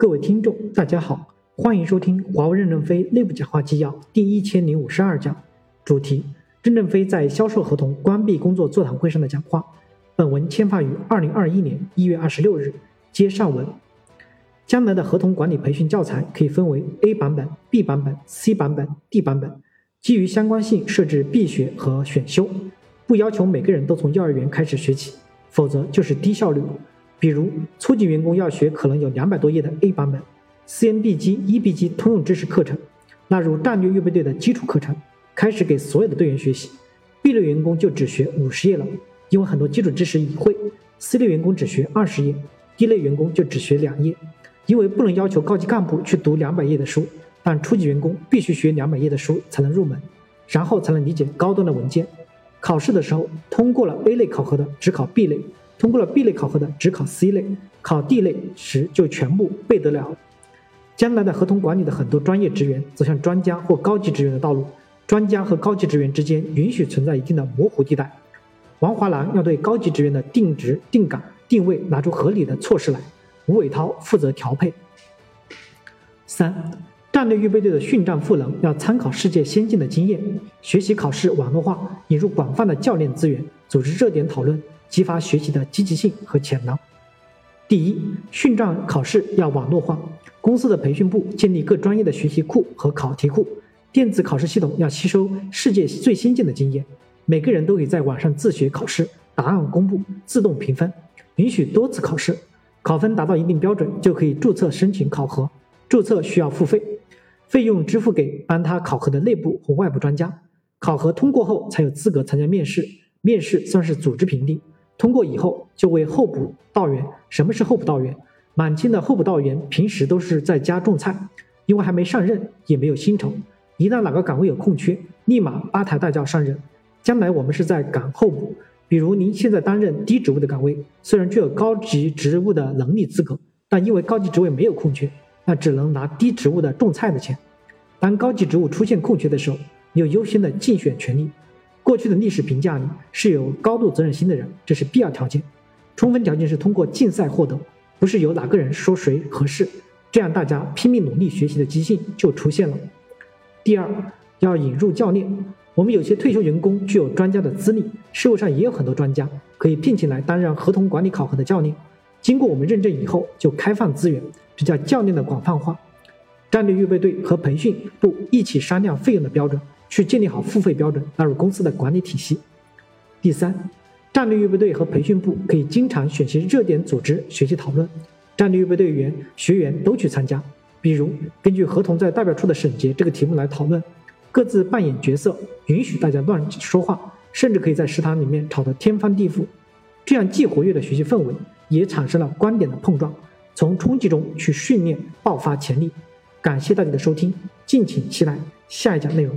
各位听众，大家好，欢迎收听华为任正非内部讲话纪要第一千零五十二讲，主题：任正非在销售合同关闭工作座谈会上的讲话。本文签发于二零二一年一月二十六日。接上文，将来的合同管理培训教材可以分为 A 版本、B 版本、C 版本、D 版本，基于相关性设置必学和选修，不要求每个人都从幼儿园开始学起，否则就是低效率。比如，初级员工要学可能有两百多页的 A 版本，CMB 机、EB 机通用知识课程纳入战略预备队的基础课程，开始给所有的队员学习。B 类员工就只学五十页了，因为很多基础知识已会。C 类员工只学二十页，D 类员工就只学两页，因为不能要求高级干部去读两百页的书，但初级员工必须学两百页的书才能入门，然后才能理解高端的文件。考试的时候，通过了 A 类考核的只考 B 类。通过了 B 类考核的只考 C 类，考 D 类时就全部背得了。将来的合同管理的很多专业职员走向专家或高级职员的道路，专家和高级职员之间允许存在一定的模糊地带。王华南要对高级职员的定职、定岗、定位拿出合理的措施来，吴伟涛负责调配。三、战略预备队的训战赋能要参考世界先进的经验，学习考试网络化，引入广泛的教练资源，组织热点讨论。激发学习的积极性和潜能。第一，训战考试要网络化，公司的培训部建立各专业的学习库和考题库，电子考试系统要吸收世界最先进的经验，每个人都可以在网上自学考试，答案公布，自动评分，允许多次考试，考分达到一定标准就可以注册申请考核，注册需要付费，费用支付给帮他考核的内部或外部专家，考核通过后才有资格参加面试，面试算是组织评定。通过以后就为候补道员。什么是候补道员？满清的候补道员平时都是在家种菜，因为还没上任，也没有薪酬。一旦哪个岗位有空缺，立马八抬大轿上任。将来我们是在赶候补。比如您现在担任低职务的岗位，虽然具有高级职务的能力资格，但因为高级职位没有空缺，那只能拿低职务的种菜的钱。当高级职务出现空缺的时候，有优先的竞选权利。过去的历史评价里是有高度责任心的人，这是必要条件。充分条件是通过竞赛获得，不是由哪个人说谁合适。这样大家拼命努力学习的积极性就出现了。第二，要引入教练。我们有些退休员工具有专家的资历，社会上也有很多专家可以聘请来担任合同管理考核的教练。经过我们认证以后，就开放资源，这叫教练的广泛化。战略预备队和培训部一起商量费用的标准。去建立好付费标准，纳入公司的管理体系。第三，战略预备队和培训部可以经常选些热点组织学习讨论，战略预备队员学员都去参加。比如，根据合同在代表处的审结这个题目来讨论，各自扮演角色，允许大家乱说话，甚至可以在食堂里面吵得天翻地覆。这样既活跃了学习氛围，也产生了观点的碰撞，从冲击中去训练爆发潜力。感谢大家的收听，敬请期待下一讲内容。